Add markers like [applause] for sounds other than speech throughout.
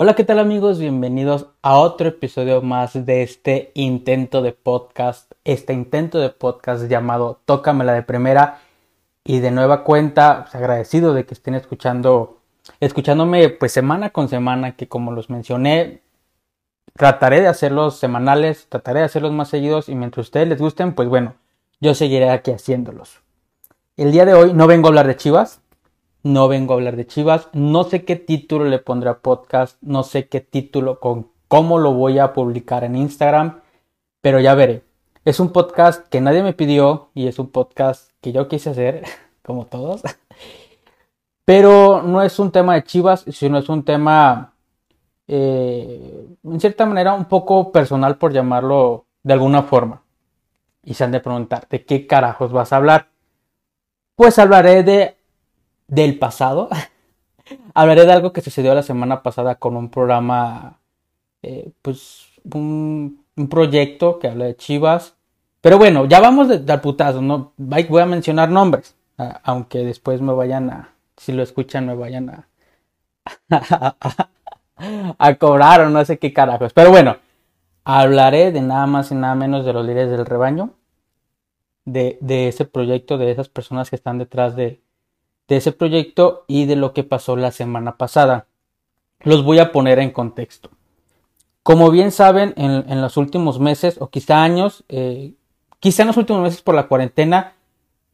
Hola, ¿qué tal amigos? Bienvenidos a otro episodio más de este intento de podcast, este intento de podcast llamado Tócamela de primera y de nueva cuenta, pues, agradecido de que estén escuchando, escuchándome pues semana con semana, que como los mencioné, trataré de hacerlos semanales, trataré de hacerlos más seguidos y mientras ustedes les gusten, pues bueno, yo seguiré aquí haciéndolos. El día de hoy no vengo a hablar de Chivas, no vengo a hablar de Chivas, no sé qué título le pondré a podcast, no sé qué título, con cómo lo voy a publicar en Instagram, pero ya veré. Es un podcast que nadie me pidió y es un podcast que yo quise hacer, [laughs] como todos. Pero no es un tema de Chivas, sino es un tema, eh, en cierta manera, un poco personal, por llamarlo de alguna forma. Y se han de preguntar, ¿de qué carajos vas a hablar? Pues hablaré de del pasado. [laughs] hablaré de algo que sucedió la semana pasada con un programa, eh, pues un, proyecto que habla de Chivas. Pero bueno, ya vamos de, al putazo, no voy a mencionar nombres, aunque después me vayan a, si lo escuchan, me vayan a, [laughs] a, cobrar o no sé qué carajos. Pero bueno, hablaré de nada más y nada menos de los líderes del rebaño, de, de ese proyecto, de esas personas que están detrás de, de ese proyecto y de lo que pasó la semana pasada. Los voy a poner en contexto. Como bien saben, en, los últimos meses o quizá años, eh, quizá en los últimos meses por la cuarentena,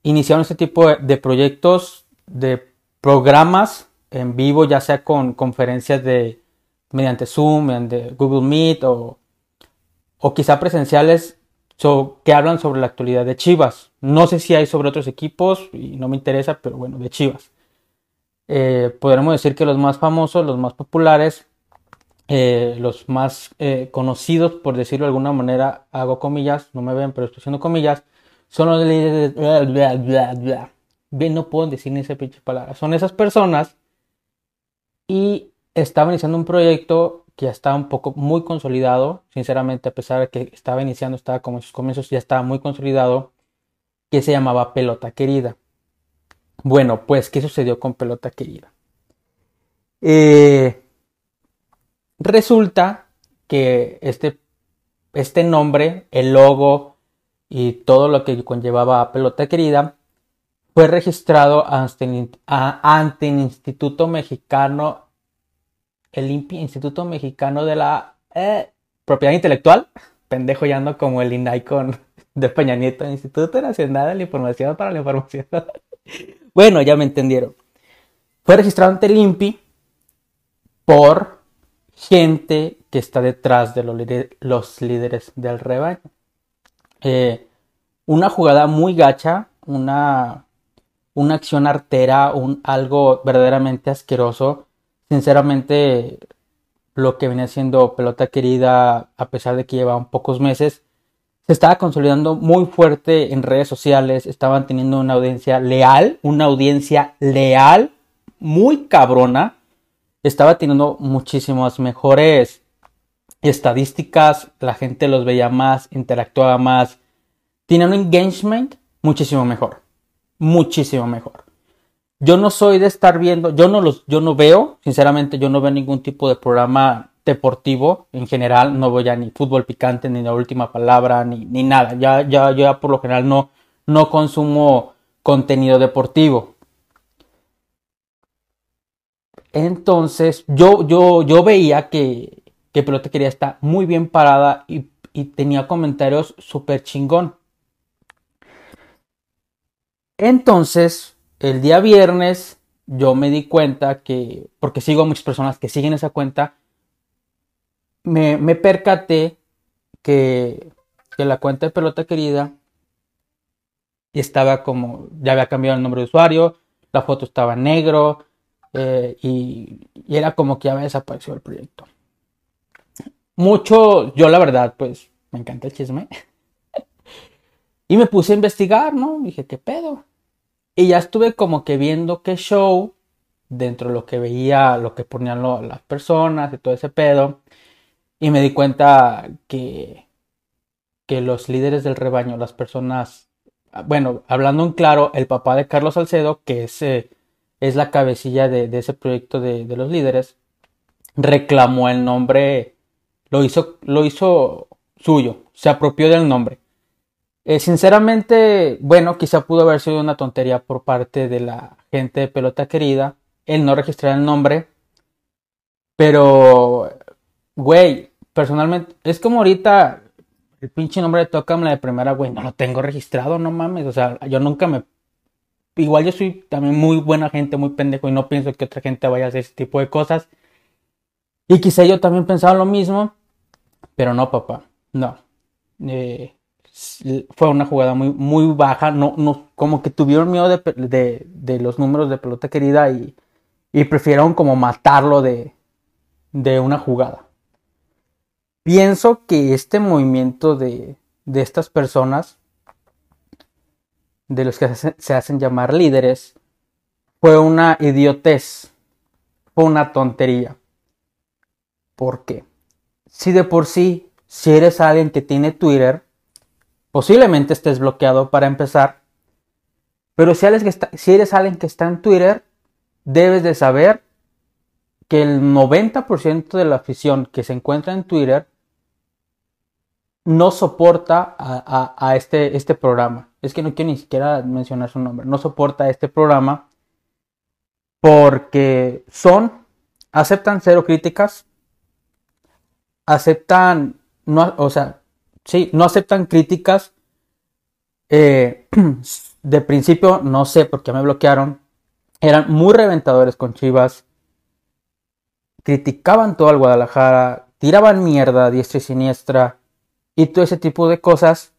iniciaron este tipo de, proyectos, de programas en vivo, ya sea con conferencias de mediante Zoom, mediante Google Meet o, o quizá presenciales que hablan sobre la actualidad de Chivas. No sé si hay sobre otros equipos y no me interesa, pero bueno, de Chivas. Eh, podremos decir que los más famosos, los más populares, eh, los más eh, conocidos, por decirlo de alguna manera, hago comillas, no me ven, pero estoy haciendo comillas, son los líderes de... Bien, no puedo decir ni esa pinche palabra. Son esas personas y estaban iniciando un proyecto que ya estaba un poco muy consolidado, sinceramente, a pesar de que estaba iniciando, estaba como en sus comienzos, ya estaba muy consolidado, que se llamaba Pelota Querida. Bueno, pues, ¿qué sucedió con Pelota Querida? Eh, resulta que este, este nombre, el logo y todo lo que conllevaba a Pelota Querida, fue registrado ante, el Instituto Mexicano el Instituto Mexicano de la eh, Propiedad Intelectual. [laughs] Pendejo ya ando como el INAICON de Peña Nieto, Instituto Nacional de la Información para la Información. [laughs] bueno, ya me entendieron. Fue registrado ante el INPI por gente que está detrás de los, líderes del rebaño. Eh, una jugada muy gacha, una, una acción artera, un, algo verdaderamente asqueroso Sinceramente, lo que venía siendo pelota querida, a pesar de que llevaban pocos meses, se estaba consolidando muy fuerte en redes sociales, estaban teniendo una audiencia leal, una audiencia leal, muy cabrona, estaba teniendo muchísimas mejores estadísticas, la gente los veía más, interactuaba más, tiene un engagement muchísimo mejor, muchísimo mejor. Yo no soy de estar viendo, yo no los, yo no veo, sinceramente, yo no veo ningún tipo de programa deportivo en general, no voy a ni fútbol picante, ni la última palabra, ni, ni nada. Ya, ya, ya por lo general no, no consumo contenido deportivo. Entonces, yo, yo, yo veía que, que Pelota quería estar muy bien parada y, y tenía comentarios súper chingón. Entonces, el día viernes yo me di cuenta que, porque sigo a muchas personas que siguen esa cuenta, me, me percaté que, que la cuenta de pelota querida estaba como, ya había cambiado el nombre de usuario, la foto estaba negro eh, y, y, era como que ya había desaparecido el proyecto. Mucho, yo la verdad, pues me encanta el chisme. [laughs] y me puse a investigar, ¿no? Dije, ¿qué pedo? Y ya estuve como que viendo qué show, dentro de lo que veía, lo que ponían las personas y todo ese pedo. Y me di cuenta que, que los líderes del rebaño, las personas, bueno, hablando en claro, el papá de Carlos Salcedo, que es, eh, es la cabecilla de, ese proyecto de, de, los líderes, reclamó el nombre, lo hizo, lo hizo suyo, se apropió del nombre. Eh, sinceramente, bueno, quizá pudo haber sido una tontería por parte de la gente de pelota querida el no registrar el nombre. Pero, güey, personalmente, es como ahorita el pinche nombre de Tocam, la de primera, güey, no lo tengo registrado, no mames. O sea, yo nunca me. Igual yo soy también muy buena gente, muy pendejo, y no pienso que otra gente vaya a hacer ese tipo de cosas. Y quizá yo también pensaba lo mismo, pero no, papá, no. Eh, fue una jugada muy, muy baja, no, no, como que tuvieron miedo de, de, los números de pelota querida y, y prefirieron como matarlo de, de una jugada. Pienso que este movimiento de, de estas personas, de los que se hacen llamar líderes, fue una idiotez, fue una tontería. ¿Por qué? Si de por sí, si eres alguien que tiene Twitter, Posiblemente estés bloqueado para empezar. Pero si eres, si eres alguien que está en Twitter, debes de saber que el 90% de la afición que se encuentra en Twitter no soporta a, este, este programa. Es que no quiero ni siquiera mencionar su nombre. No soporta este programa porque son, aceptan cero críticas, aceptan, no, o sea, sí, no aceptan críticas. Eh, [clears throat] de principio, no sé por qué me bloquearon. Eran muy reventadores con Chivas. Criticaban todo al Guadalajara. Tiraban mierda diestra y siniestra. Y todo ese tipo de cosas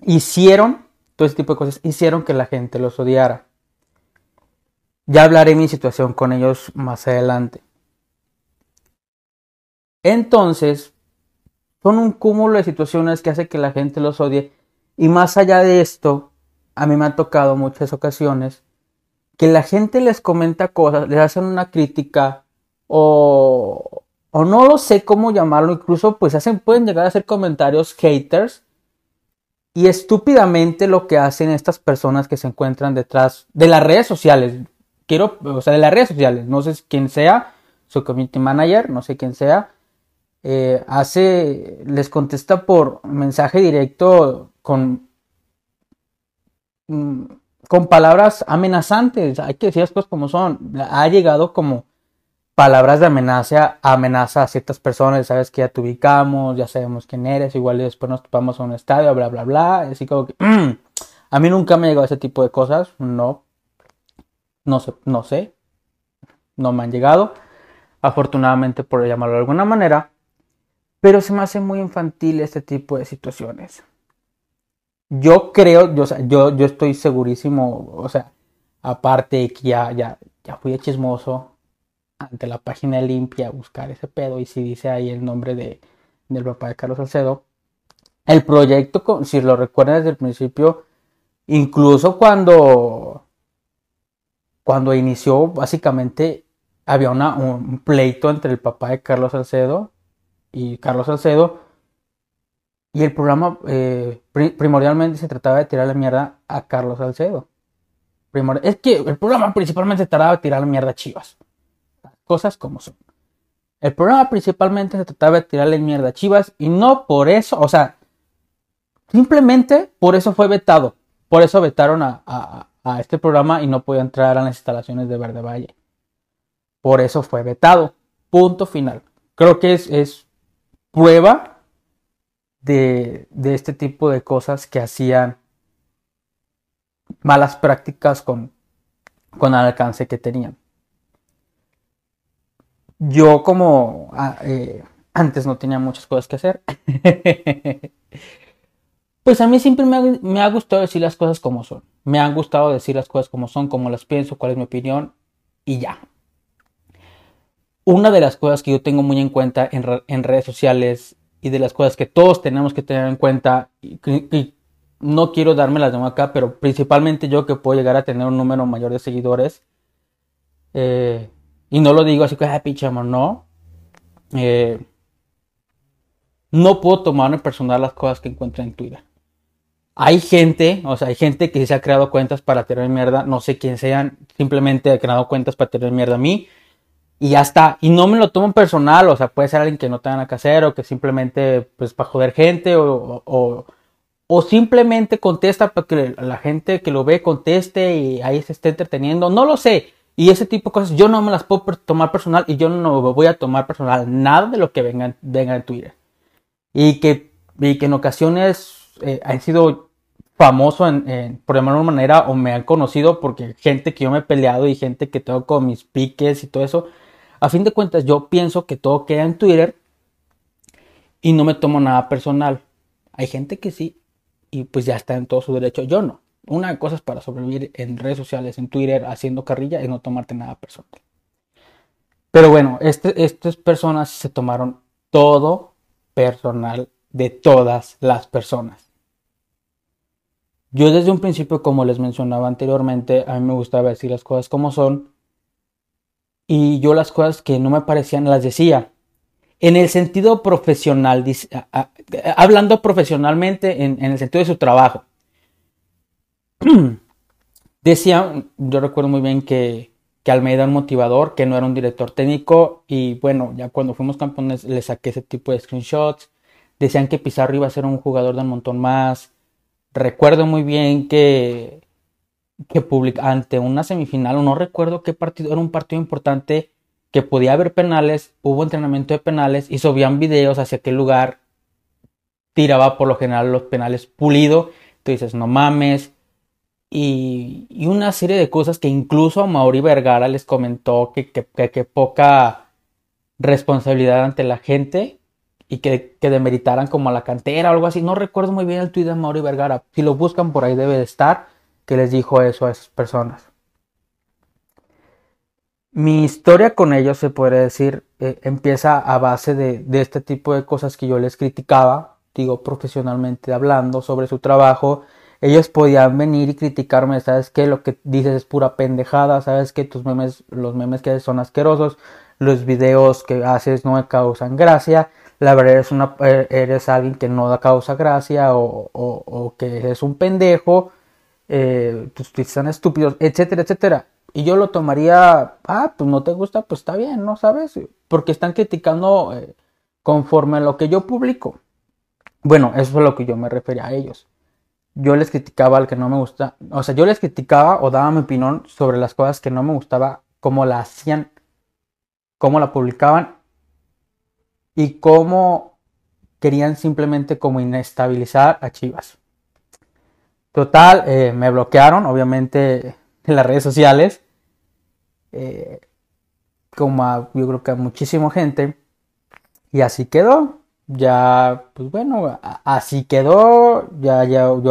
hicieron, todo ese tipo de cosas hicieron que la gente los odiara. Ya hablaré mi situación con ellos más adelante. Entonces, son un cúmulo de situaciones que hace que la gente los odie. Y más allá de esto, a mí me ha tocado muchas ocasiones que la gente les comenta cosas, les hacen una crítica o, o no lo sé cómo llamarlo, incluso pues hacen, pueden llegar a hacer comentarios haters y estúpidamente lo que hacen estas personas que se encuentran detrás de las redes sociales, quiero, o sea, de las redes sociales, no sé quién sea, su community manager, no sé quién sea, eh, hace, les contesta por mensaje directo con, mm, con palabras amenazantes. Hay que decir las cosas como son. Ha llegado como palabras de amenaza, amenaza a ciertas personas. Sabes que ya te ubicamos, ya sabemos quién eres. Igual después nos topamos a un estadio, bla, bla, bla. Así como que. a mí nunca me ha llegado ese tipo de cosas. No. No sé, no sé. No me han llegado. Afortunadamente, por llamarlo de alguna manera. Pero se me hace muy infantil este tipo de situaciones. Yo creo, yo, yo, yo estoy segurísimo, o sea, aparte que ya, ya, ya fui chismoso ante la página limpia buscar ese pedo y si dice ahí el nombre de, del papá de Carlos Salcedo. El proyecto, si lo recuerdan desde el principio, incluso cuando, cuando inició, básicamente había una, un pleito entre el papá de Carlos Salcedo y Carlos Salcedo. Y el programa eh, primordialmente se trataba de tirar la mierda a Carlos Salcedo. es que el programa principalmente se trataba de tirar la mierda a Chivas. Cosas como son. El programa principalmente se trataba de tirarle mierda a Chivas y no por eso, o sea, simplemente por eso fue vetado. Por eso vetaron a, a este programa y no podía entrar a las instalaciones de Verde Valle. Por eso fue vetado. Punto final. Creo que es, es prueba de, este tipo de cosas que hacían malas prácticas con, con el alcance que tenían. Yo como ah, eh, antes no tenía muchas cosas que hacer, [laughs] pues a mí siempre me ha, gustado decir las cosas como son. Me han gustado decir las cosas como son, como las pienso, cuál es mi opinión y ya una de las cosas que yo tengo muy en cuenta en, redes sociales y de las cosas que todos tenemos que tener en cuenta, y, no quiero darme las de acá, pero principalmente yo que puedo llegar a tener un número mayor de seguidores, eh, y no lo digo así que, ah, pinche amor, no. Eh, no puedo tomar en personal las cosas que encuentro en Twitter. Hay gente, o sea, hay gente que se ha creado cuentas para tener mierda, no sé quién sean, simplemente ha creado cuentas para tener mierda a mí y ya está. Y no me lo tomo personal, o sea, puede ser alguien que no tenga nada que hacer o que simplemente, pues, para joder gente o, o, o simplemente contesta para que la gente que lo ve conteste y ahí se esté entreteniendo, no lo sé. Y ese tipo de cosas yo no me las puedo tomar personal y yo no voy a tomar personal nada de lo que venga, en Twitter. Y que, y que en ocasiones eh, han sido famoso en, por llamarlo de manera o me han conocido porque gente que yo me he peleado y gente que tengo con mis piques y todo eso. A fin de cuentas yo pienso que todo queda en Twitter y no me tomo nada personal. Hay gente que sí y pues ya está en todo su derecho, yo no. Una de cosas para sobrevivir en redes sociales, en Twitter, haciendo carrilla, es no tomarte nada personal. Pero bueno, este, estas personas se tomaron todo personal de todas las personas. Yo desde un principio, como les mencionaba anteriormente, a mí me gustaba decir las cosas como son. Y yo las cosas que no me parecían las decía. En el sentido profesional, hablando profesionalmente en el sentido de su trabajo. [clears throat] Decía, yo recuerdo muy bien que, que Almeida era un motivador, que no era un director técnico y bueno, ya cuando fuimos campeones le saqué ese tipo de screenshots. Decían que Pizarro iba a ser un jugador de un montón más. Recuerdo muy bien que, que ante una semifinal, o no recuerdo qué partido, era un partido importante que podía haber penales, hubo entrenamiento de penales y subían videos hacia qué lugar tiraba por lo general los penales pulido. Tú dices, no mames, y, una serie de cosas que incluso a Mauri Vergara les comentó que, que, poca responsabilidad ante la gente y que, que, demeritaran como a la cantera o algo así. No recuerdo muy bien el tweet de Mauri Vergara. Si lo buscan por ahí debe de estar que les dijo eso a esas personas. Mi historia con ellos, se puede decir, eh, empieza a base de, de este tipo de cosas que yo les criticaba, digo profesionalmente hablando sobre su trabajo ellos podían venir y criticarme, sabes que lo que dices es pura pendejada, sabes que tus memes, los memes que haces son asquerosos, los videos que haces no me causan gracia, la verdad eres, una, eh, eres alguien que no da causa gracia o, que eres un pendejo, eh, tus tweets son estúpidos, etcétera, etcétera. Y yo lo tomaría, ah, pues no te gusta, pues está bien, ¿no sabes? Porque están criticando eh, conforme a lo que yo publico. Bueno, eso es lo que yo me refería a ellos yo les criticaba al que no me gusta, o sea, yo les criticaba o daba mi opinión sobre las cosas que no me gustaba, cómo la hacían, cómo la publicaban y cómo querían simplemente como inestabilizar a Chivas. Total, eh, me bloquearon, obviamente, [laughs] en las redes sociales, eh, como a, yo creo que a muchísima gente, y así quedó ya, pues bueno, así quedó, ya, ya, yo,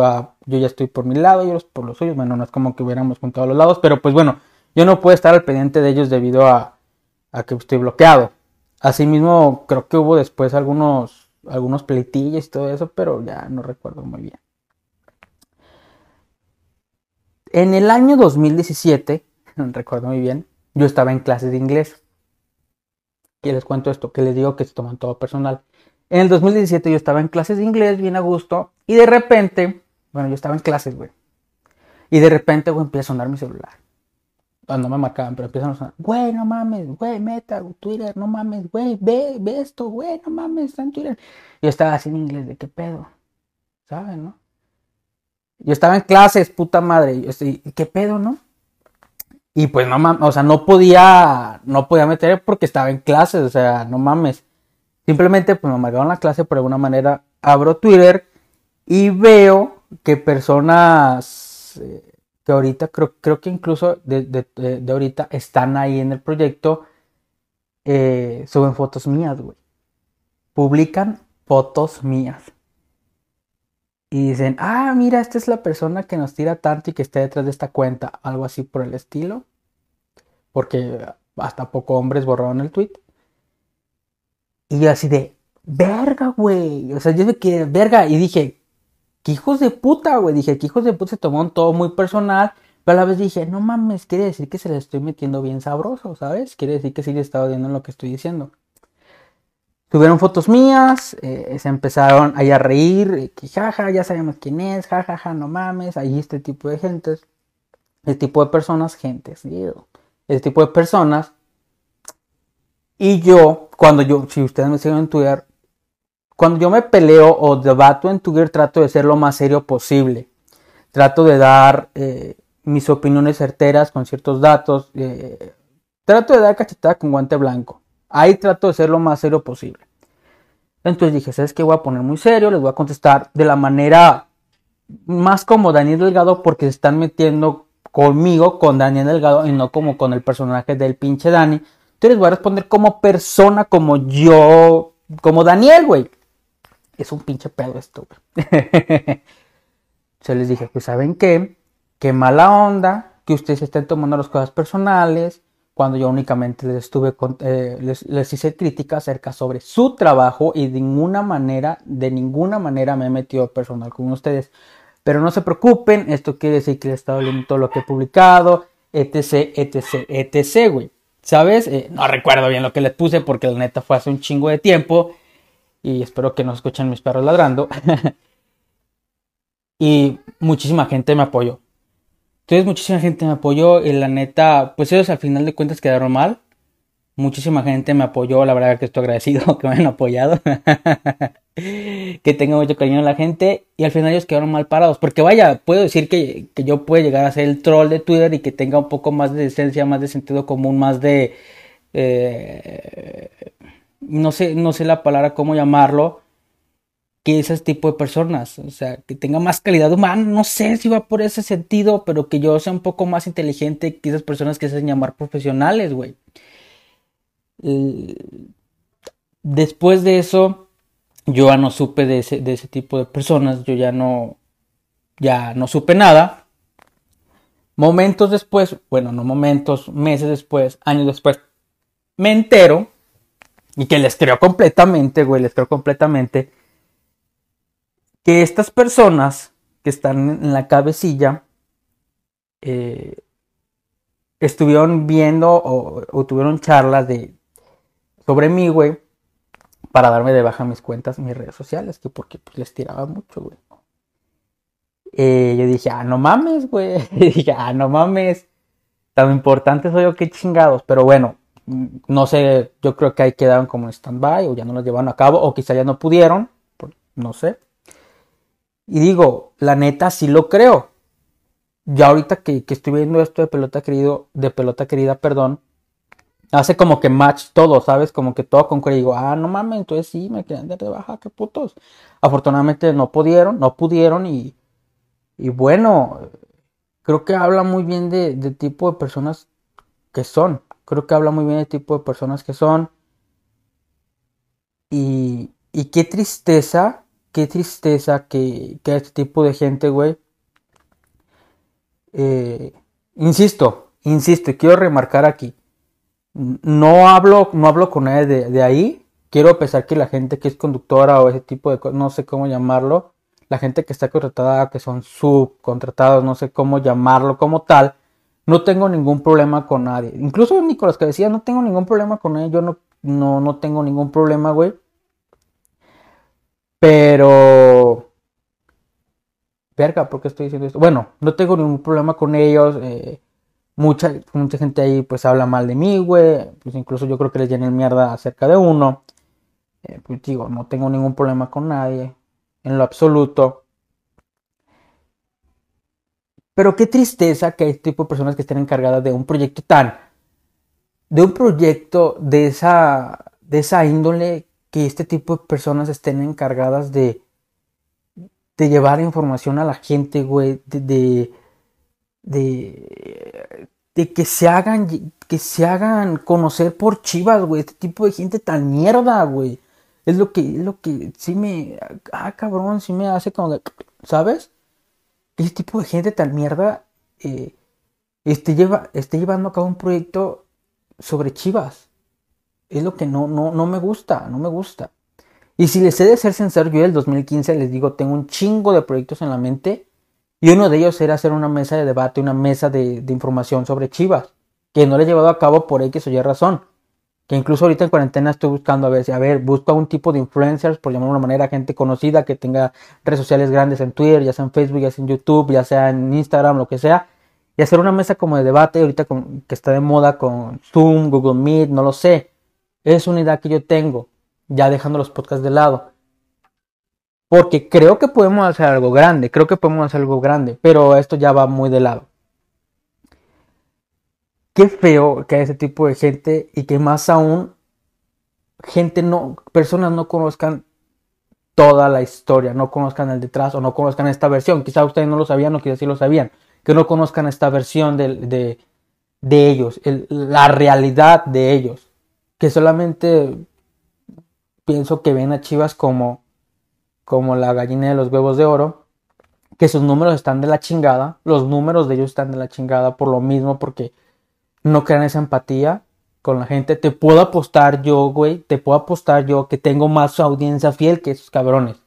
yo ya estoy por mi lado, ellos por los suyos, bueno, no es como que hubiéramos juntado los lados, pero pues bueno, yo no puedo estar al pendiente de ellos debido a, a que estoy bloqueado. Asimismo, creo que hubo después algunos, algunos pleitillos y todo eso, pero ya no recuerdo muy bien. En el año 2017, [laughs] recuerdo muy bien, yo estaba en clases de inglés. Y les cuento esto, que les digo que se toman todo personal. En el 2017 yo estaba en clases de inglés bien a gusto y de repente, bueno, yo estaba en clases, güey. Y de repente, güey, empieza a sonar mi celular. Ah, no, me marcaban, pero empiezan a sonar. Güey, no mames, güey, meta, Twitter, no mames, güey, ve, ve esto, güey, no mames, está en Twitter. Yo estaba así en inglés, ¿de qué pedo? ¿Saben, no? Yo estaba en clases, puta madre. Yo estoy, ¿qué pedo, no? Y pues no mames, o sea, no podía, no podía meter porque estaba en clases, o sea, no mames. Simplemente pues me marcaron la clase por alguna manera, abro Twitter y veo que personas eh, que ahorita creo, creo que incluso de, ahorita están ahí en el proyecto, eh, suben fotos mías, güey. Publican fotos mías. Y dicen, ah, mira, esta es la persona que nos tira tanto y que está detrás de esta cuenta. Algo así por el estilo. Porque hasta poco hombres borraron el tweet. Y yo así de, verga, güey. O sea, yo que, verga. Y dije, que hijos de puta, güey. Dije, que hijos de puta se tomaron todo muy personal. Pero a la vez dije, no mames, quiere decir que se le estoy metiendo bien sabroso, ¿sabes? Quiere decir que sí le estaba viendo lo que estoy diciendo. Tuvieron fotos mías, eh, se empezaron ahí a reír, que jaja, ya sabemos quién es, jajaja, no mames, ahí este tipo de gentes, este tipo de personas, gentes, este tipo de personas Y yo, cuando yo, si ustedes me siguen en Twitter, cuando yo me peleo o debato en Twitter, trato de ser lo más serio posible. Trato de dar eh, mis opiniones certeras con ciertos datos. Eh, trato de dar cachetada con guante blanco. Ahí trato de ser lo más serio posible. Entonces dije, ¿sabes qué? Voy a poner muy serio, les voy a contestar de la manera más como Daniel Delgado porque se están metiendo conmigo, con Daniel Delgado y no como con el personaje del pinche Dani. Entonces les voy a responder como persona, como yo, como Daniel, güey. Es un pinche pedo esto, güey. [laughs] se les dije, pues ¿saben qué? Qué mala onda que ustedes estén tomando las cosas personales cuando yo únicamente les estuve eh, les, hice crítica acerca sobre su trabajo y de ninguna manera, de ninguna manera me he metido personal con ustedes. Pero no se preocupen, esto quiere decir que les he estado leyendo todo lo que he publicado, etc, etc, etc, güey. ¿Sabes? Eh, no recuerdo bien lo que les puse porque la neta fue hace un chingo de tiempo. Y espero que no escuchen mis perros ladrando. [laughs] y muchísima gente me apoyó. Entonces muchísima gente me apoyó y la neta, pues ellos al final de cuentas quedaron mal. Muchísima gente me apoyó, la verdad que estoy agradecido [laughs] que me hayan apoyado. [laughs] que tenga mucho cariño a la gente y al final ellos quedaron mal parados. Porque vaya, puedo decir que, yo puedo llegar a ser el troll de Twitter y que tenga un poco más de decencia, más de sentido común, más de... Eh, no sé, no sé la palabra cómo llamarlo que ese tipo de personas, o sea, que tenga más calidad humana, no sé si va por ese sentido, pero que yo sea un poco más inteligente que esas personas que se hacen llamar profesionales, güey. Después de eso, yo ya no supe de ese, de ese tipo de personas, yo ya no, ya no supe nada. Momentos después, bueno, no momentos, meses después, años después, me entero y que les creo completamente, güey, les creo completamente que estas personas que están en la cabecilla eh, estuvieron viendo o, tuvieron charlas de sobre mí, güey, para darme de baja mis cuentas, mis redes sociales, que porque pues, les tiraba mucho, güey. Eh, yo dije, ah, no mames, güey. [laughs] dije, ah, no mames. Tan importante soy yo que chingados. Pero bueno, no sé, yo creo que ahí quedaron como en stand-by o ya no lo llevaron a cabo o quizá ya no pudieron. No sé. Y digo, la neta sí lo creo. Ya ahorita que, estoy viendo esto de pelota querido, de pelota querida, perdón, hace como que match todo, ¿sabes? Como que todo con que digo, ah, no mames, entonces sí, me quedan de baja, qué putos. Afortunadamente no pudieron, no pudieron y, y bueno, creo que habla muy bien de, tipo de personas que son. Creo que habla muy bien del tipo de personas que son. Y, y qué tristeza qué tristeza que, que este tipo de gente, güey. Eh, insisto, insisto, quiero remarcar aquí. No hablo, no hablo con nadie de, ahí. Quiero pensar que la gente que es conductora o ese tipo de cosas, no sé cómo llamarlo, la gente que está contratada, que son subcontratados, no sé cómo llamarlo como tal, no tengo ningún problema con nadie. Incluso Nicolás que decía, no tengo ningún problema con él, yo no, no, no tengo ningún problema, güey. Pero... Verga, ¿por qué estoy diciendo esto? Bueno, no tengo ningún problema con ellos. Eh, mucha, mucha gente ahí pues habla mal de mí, güey. Pues incluso yo creo que les llenan mierda acerca de uno. Eh, pues digo, no tengo ningún problema con nadie. En lo absoluto. Pero qué tristeza que hay este tipo de personas que estén encargadas de un proyecto tan... De un proyecto de esa, de esa índole que este tipo de personas estén encargadas de, de llevar información a la gente, güey, de, de, que se hagan, que se hagan conocer por chivas, güey, este tipo de gente tan mierda, güey. Es lo que, es lo que sí me, ah, cabrón, sí me hace como, ¿sabes? Este tipo de gente tan mierda, eh, esté, lleva, esté llevando a cabo un proyecto sobre chivas. Es lo que no, no, no me gusta, no me gusta. Y si les he de ser sincero, yo el 2015 les digo, tengo un chingo de proyectos en la mente. Y uno de ellos era hacer una mesa de debate, una mesa de, información sobre Chivas. Que no le he llevado a cabo por X o Y razón. Que incluso ahorita en cuarentena estoy buscando a ver si, a ver, busco un tipo de influencers, por llamarlo de una manera, gente conocida que tenga redes sociales grandes en Twitter, ya sea en Facebook, ya sea en YouTube, ya sea en Instagram, lo que sea. Y hacer una mesa como de debate, ahorita que está de moda con Zoom, Google Meet, no lo sé Es una idea que yo tengo, ya dejando los podcasts de lado. Porque creo que podemos hacer algo grande, creo que podemos hacer algo grande, pero esto ya va muy de lado. Qué feo que ese tipo de gente y que más aún gente no, personas no conozcan toda la historia, no conozcan el detrás o no conozcan esta versión. Quizá ustedes no lo sabían o quizá sí lo sabían, que no conozcan esta versión de, de, ellos, la realidad de ellos, que solamente pienso que ven a Chivas como, como la gallina de los huevos de oro, que sus números están de la chingada, los números de ellos están de la chingada por lo mismo, porque no crean esa empatía con la gente. Te puedo apostar yo, güey, te puedo apostar yo que tengo más audiencia fiel que esos cabrones.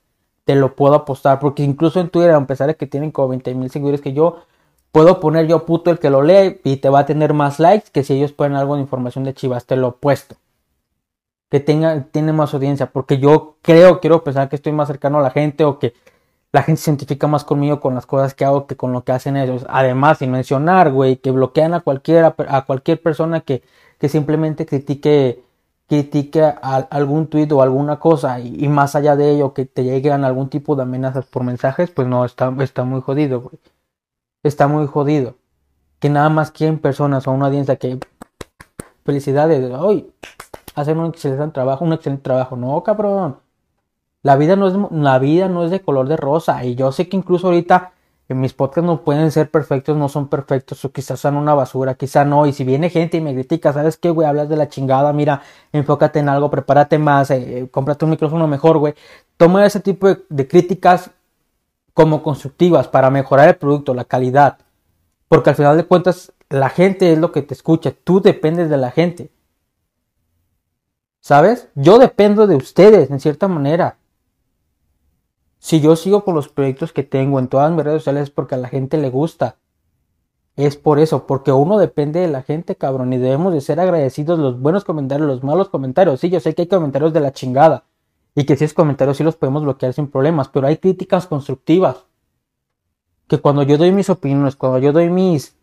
Te lo puedo apostar, porque incluso en Twitter, a pesar de que tienen como 20 mil seguidores que yo, puedo poner yo puto el que lo lee y te va a tener más likes que si ellos ponen algo de información de Chivas, te lo opuesto. Que tenga, tiene más audiencia, porque yo creo, quiero pensar que estoy más cercano a la gente o que la gente se identifica más conmigo con las cosas que hago que con lo que hacen ellos. Además, sin mencionar, güey, que bloquean a cualquiera, a cualquier persona que que simplemente critique, critique algún tuit o alguna cosa y, más allá de ello que te lleguen algún tipo de amenazas por mensajes, pues no, está, está muy jodido, güey. Está muy jodido. Que nada más quieren personas o una audiencia que felicidades, hoy hacen un excelente trabajo, un excelente trabajo. No, cabrón. La vida no es, la vida no es de color de rosa. Y yo sé que incluso ahorita en mis podcasts no pueden ser perfectos, no son perfectos, o quizás son una basura, quizá no. Y si viene gente y me critica, ¿sabes qué, güey? Hablas de la chingada, mira, enfócate en algo, prepárate más, eh, eh, cómprate un micrófono mejor, güey. Toma ese tipo de, críticas como constructivas para mejorar el producto, la calidad. Porque al final de cuentas, la gente es lo que te escucha, tú dependes de la gente. ¿Sabes? Yo dependo de ustedes, en cierta manera. Si yo sigo con los proyectos que tengo en todas mis redes sociales es porque a la gente le gusta. Es por eso, porque uno depende de la gente, cabrón, y debemos de ser agradecidos los buenos comentarios, los malos comentarios. Sí, yo sé que hay comentarios de la chingada y que si es comentarios sí los podemos bloquear sin problemas, pero hay críticas constructivas. Que cuando yo doy mis opiniones, cuando yo doy mis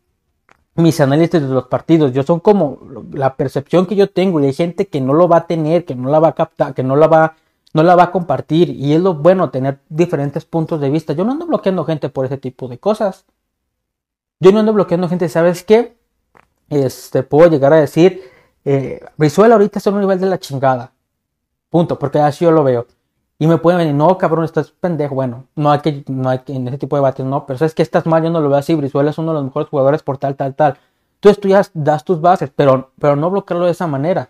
mis análisis de los partidos, yo son como la percepción que yo tengo y hay gente que no lo va a tener, que no la va a captar, que no la va no la va a compartir y es lo bueno tener diferentes puntos de vista. Yo no ando bloqueando gente por ese tipo de cosas. Yo no ando bloqueando gente, ¿sabes qué? Este, puedo llegar a decir, eh, ahorita está en un nivel de la chingada. Punto, porque así yo lo veo. Y me pueden venir, no, cabrón, estás pendejo. Bueno, no hay que, no hay que, en ese tipo de debates, no, pero sabes que estás mal, yo no lo veo así. Brizuela es uno de los mejores jugadores por tal, tal, tal. Tú estudias, das tus bases, pero, pero no bloquearlo de esa manera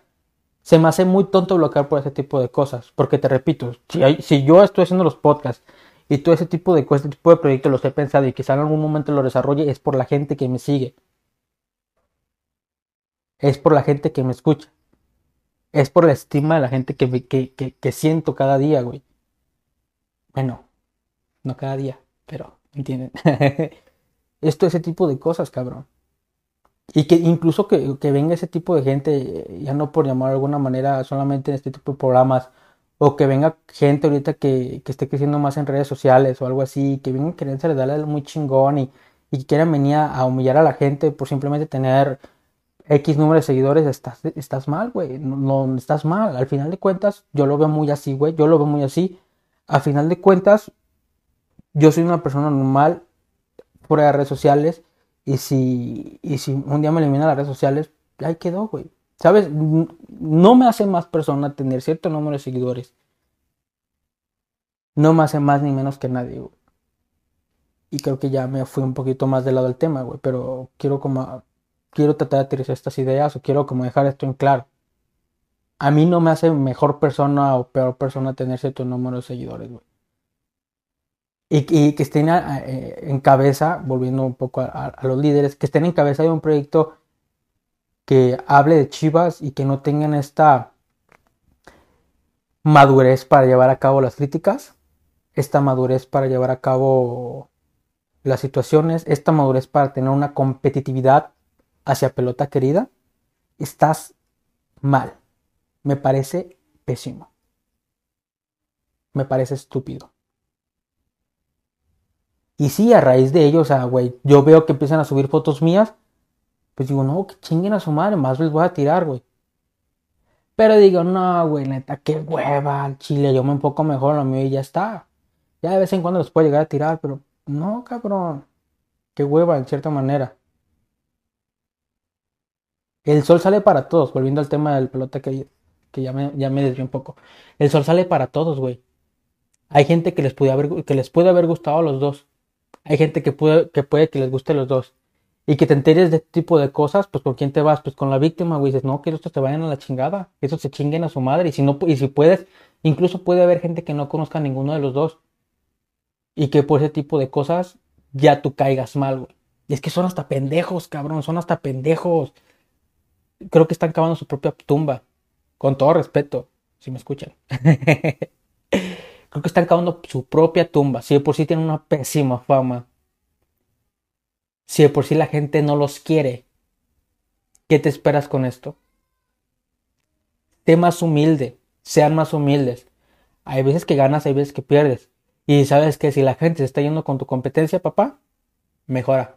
se me hace muy tonto bloquear por ese tipo de cosas. Porque te repito, si, si yo estoy haciendo los podcasts y todo ese tipo de cosas, este tipo de proyectos los he pensado y quizá en algún momento lo desarrolle, es por la gente que me sigue. Es por la gente que me escucha. Es por la estima de la gente que, que, que, que siento cada día, güey. Bueno, no cada día, pero, ¿entienden? [laughs] Esto, ese tipo de cosas, cabrón. Y que incluso que, venga ese tipo de gente, ya no por llamar de alguna manera solamente en este tipo de programas, o que venga gente ahorita que, esté creciendo más en redes sociales o algo así, que vengan queriendo darle muy chingón y, y que quieran venir a humillar a la gente por simplemente tener X número de seguidores, estás, estás mal, güey, no, estás mal. Al final de cuentas, yo lo veo muy así, güey, yo lo veo muy así. Al final de cuentas, yo soy una persona normal fuera de redes sociales y si, y si un día me eliminan las redes sociales, ahí quedó, güey. ¿Sabes? No me hace más persona tener cierto número de seguidores. No me hace más ni menos que nadie, güey. Y creo que ya me fui un poquito más del lado del tema, güey. Pero quiero como... Quiero tratar de aterrizar estas ideas o quiero como dejar esto en claro. A mí no me hace mejor persona o peor persona tener cierto número de seguidores, güey y, que estén eh, en cabeza, volviendo un poco a, los líderes, que estén en cabeza de un proyecto que hable de Chivas y que no tengan esta madurez para llevar a cabo las críticas, esta madurez para llevar a cabo las situaciones, esta madurez para tener una competitividad hacia pelota querida, estás mal. Me parece pésimo. Me parece estúpido. Y sí, a raíz de ello, o sea, güey, yo veo que empiezan a subir fotos mías, pues digo, no, que chinguen a su madre, más les voy a tirar, güey. Pero digo, no, güey, neta, qué hueva chile. Yo me enfoco mejor lo mío y ya está. Ya de vez en cuando los puedo llegar a tirar, pero no, cabrón. Qué hueva, en cierta manera. El sol sale para todos, volviendo al tema del pelota que, ya me, desvió un poco. El sol sale para todos, güey. Hay gente que les puede haber, que les puede haber gustado a los dos. Hay gente que puede, que les guste los dos. Y que te enteres de este tipo de cosas, pues con quién te vas, pues con la víctima, güey. Dices, no, que estos te vayan a la chingada, que estos se chinguen a su madre. Y si no, y si puedes, incluso puede haber gente que no conozca a ninguno de los dos. Y que por ese tipo de cosas ya tú caigas mal, güey. Y es que son hasta pendejos, cabrón, son hasta pendejos creo que están cavando su propia tumba. Con todo respeto, si me escuchan. [laughs] creo que están cavando su propia tumba. Si de por sí tienen una pésima fama. Si de por sí la gente no los quiere. ¿Qué te esperas con esto? Sé más humilde. Sean más humildes. Hay veces que ganas, hay veces que pierdes. Y sabes que si la gente se está yendo con tu competencia, papá, mejora.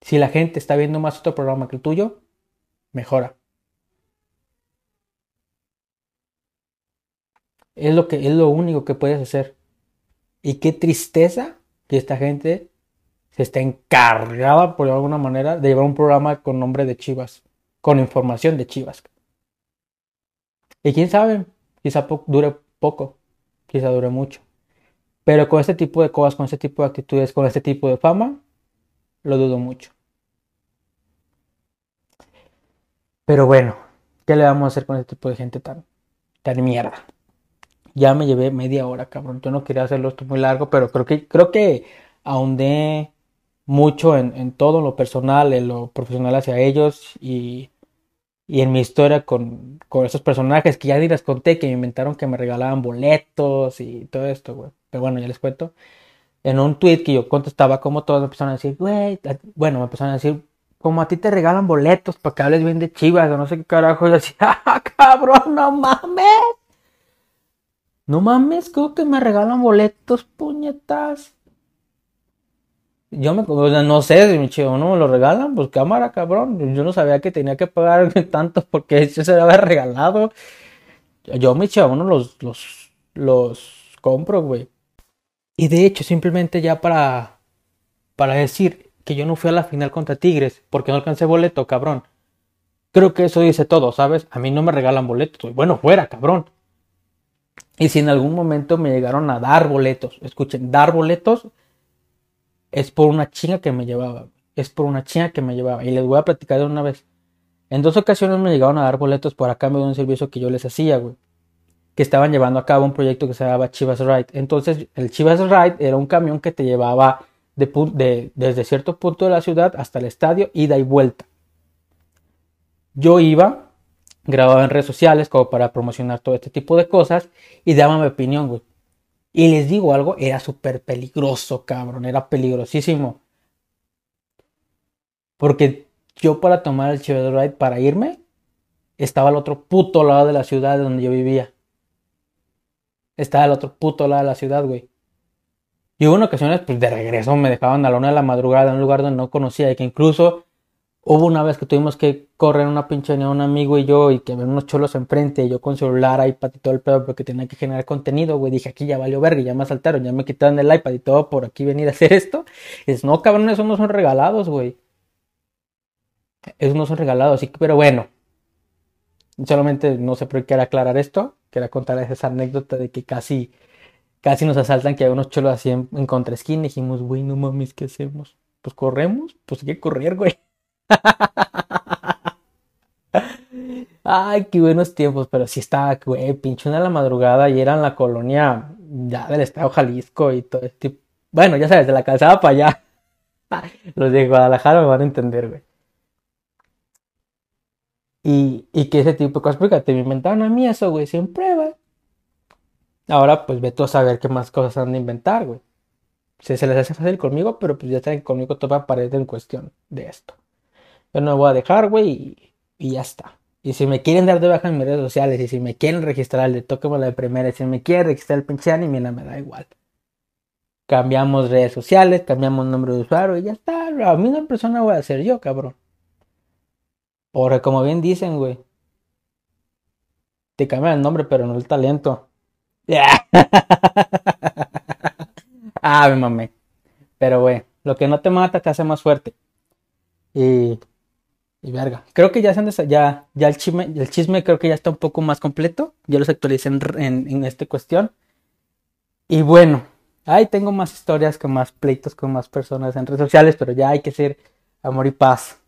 Si la gente está viendo más otro programa que el tuyo, mejora. Es lo que es lo único que puedes hacer. Y qué tristeza que esta gente se esté encargada por alguna manera de llevar un programa con nombre de Chivas, con información de Chivas. Y quién sabe, quizá dure poco, quizá dure mucho. Pero con este tipo de cosas, con este tipo de actitudes, con este tipo de fama, lo dudo mucho. Pero bueno, ¿qué le vamos a hacer con este tipo de gente tan, tan mierda? Ya me llevé media hora, cabrón. Yo no quería hacerlo esto muy largo, pero creo que, creo que ahondé mucho en, todo lo personal, en lo profesional hacia ellos y, y en mi historia con, con esos personajes que ya ni les conté, que me inventaron que me regalaban boletos y todo esto, güey. Pero bueno, ya les cuento en un tweet que yo contestaba como todos me empezaron a decir, güey, bueno, me empezaron a decir, como a ti te regalan boletos para que hables bien de chivas o no sé qué carajo. Y decía, [laughs] ah, cabrón, no mames. No mames, creo que me regalan boletos, puñetas. Yo me, no sé, mi chivo, no me lo regalan, pues cámara, cabrón. Yo no sabía que tenía que pagar [laughs] tanto porque eso se había regalado. Yo, mi chivo, no los, los, los compro, güey. Y de hecho, simplemente ya para, para decir que yo no fui a la final contra Tigres porque no alcancé boleto, cabrón. Creo que eso dice todo, ¿sabes? A mí no me regalan boletos. Bueno, fuera, cabrón. Y si en algún momento me llegaron a dar boletos, escuchen, dar boletos es por una chinga que me llevaba. Es por una chinga que me llevaba. Y les voy a platicar de una vez. En dos ocasiones me llegaron a dar boletos por a cambio de un servicio que yo les hacía, güey que estaban llevando a cabo un proyecto que se llamaba Chivas Ride. Entonces, el Chivas Ride era un camión que te llevaba de, desde cierto punto de la ciudad hasta el estadio, ida y vuelta. Yo iba, grababa en redes sociales como para promocionar todo este tipo de cosas y daba mi opinión, güey. Y les digo algo, era súper peligroso, cabrón, era peligrosísimo. Porque yo para tomar el Chivas Ride para irme, estaba al otro puto lado de la ciudad donde yo vivía. Estaba al otro puto lado de la ciudad, güey. Y hubo ocasiones, pues de regreso me dejaban a la una de la madrugada en un lugar donde no conocía y que incluso hubo una vez que tuvimos que correr una pinche a un amigo y yo y que ven unos cholos enfrente y yo con celular, iPad y todo el pedo porque tenía que generar contenido, güey. Dije, aquí ya valió verga, ya me asaltaron, ya me quitaron el iPad y todo por aquí venir a hacer esto. es, no, cabrón, esos no son regalados, güey. Esos no son regalados, sí, pero bueno. Solamente no sé por qué era aclarar esto quería contar esa anécdota de que casi, casi nos asaltan, que hay unos cholos así en, en esquina y dijimos, güey, no mames, ¿qué hacemos? Pues corremos, pues hay que correr, güey. [laughs] Ay, qué buenos tiempos, pero sí estaba, güey, pinche una de la madrugada y era en la colonia ya del estado Jalisco y todo este Bueno, ya sabes, de la calzada para allá. [laughs] Los de Guadalajara me van a entender, güey. Y, que ese tipo de cosas, porque te inventaron a mí eso, güey, sin prueba. Ahora, pues ve tú a saber qué más cosas han de inventar, güey. Si se les hace fácil conmigo, pero pues ya están conmigo toda pared en cuestión de esto. Yo no me voy a dejar, güey, y, ya está. Y si me quieren dar de baja en mis redes sociales, y si me quieren registrar el de Toquemo la de primera, y si me quieren registrar el pinche anime, me da igual. Cambiamos redes sociales, cambiamos nombre de usuario y ya está. A mí una persona voy a ser yo, cabrón. Porque como bien dicen, güey. Te cambian el nombre, pero no el talento. [laughs] ah, me mamé. Pero, güey, lo que no te mata te hace más fuerte. Y, y verga. Creo que ya, se ya, ya el, chisme, el chisme creo que ya está un poco más completo. Ya los actualicé en, en, en esta cuestión. Y bueno, ahí tengo más historias con más pleitos con más personas en redes sociales, pero ya hay que ser amor y paz.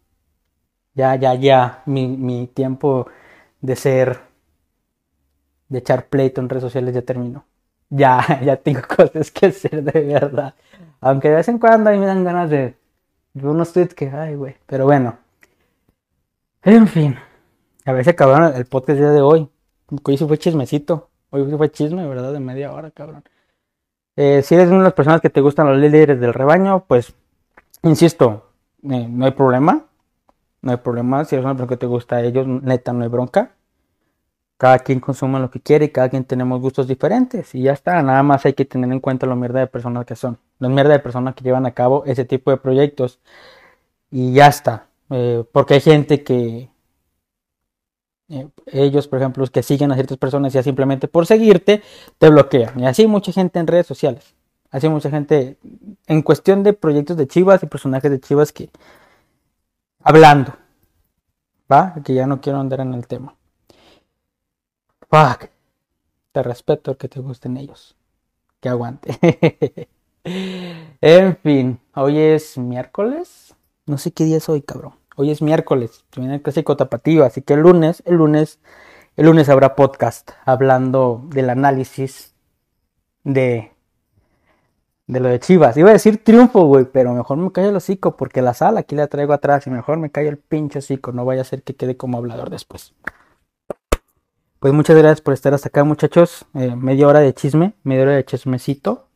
Ya, ya, ya. Mi, mi tiempo de ser, de echar pleito en redes sociales ya terminó. Ya, [laughs] ya tengo cosas que hacer de verdad. Aunque de vez en cuando a mí me dan ganas de, unos tweets que, ay, güey. Pero bueno. En fin. A ver si acabaron el podcast día de hoy. Hoy sí fue chismecito. Hoy sí fue chisme, ¿verdad? De media hora, cabrón. Eh, si eres una de las personas que te gustan los líderes del rebaño, pues, insisto, eh, no hay problema. No hay problema. Si eres una persona que te gusta a ellos, neta, no hay bronca. Cada quien consume lo que quiere y cada quien tenemos gustos diferentes. Y ya está. Nada más hay que tener en cuenta lo mierda de personas que son. La mierda de personas que llevan a cabo ese tipo de proyectos. Y ya está. Eh, porque hay gente que, eh, ellos, por ejemplo, que siguen a ciertas personas ya simplemente por seguirte, te bloquean. Y así mucha gente en redes sociales. Así mucha gente en cuestión de proyectos de Chivas y personajes de Chivas que hablando. ¿Va? Que ya no quiero andar en el tema. Fuck. Te respeto que te gusten ellos. Que aguante. [laughs] en fin, hoy es miércoles. No sé qué día es hoy, cabrón. Hoy es miércoles, viene el clásico tapatío, así que el lunes, el lunes, el lunes habrá podcast hablando del análisis de de lo de Chivas. Iba a decir triunfo, güey, pero mejor me callo el hocico porque la sala aquí la traigo atrás y mejor me callo el pinche hocico, no vaya a ser que quede como hablador después. Pues muchas gracias por estar hasta acá, muchachos. Eh, media hora de chisme, media hora de chismecito,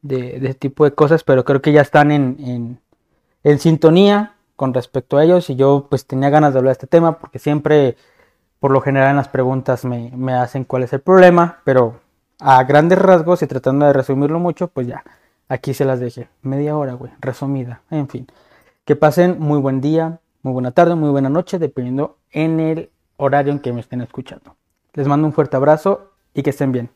de, de ese tipo de cosas, pero creo que ya están en, en, en sintonía con respecto a ellos y yo pues tenía ganas de hablar de este tema porque siempre por lo general en las preguntas me, me hacen cuál es el problema, pero a grandes rasgos y tratando de resumirlo mucho, pues ya, aquí se las dejé. Media hora, güey, resumida, en fin. Que pasen muy buen día, muy buena tarde, muy buena noche, dependiendo en el horario en que me estén escuchando. Les mando un fuerte abrazo y que estén bien.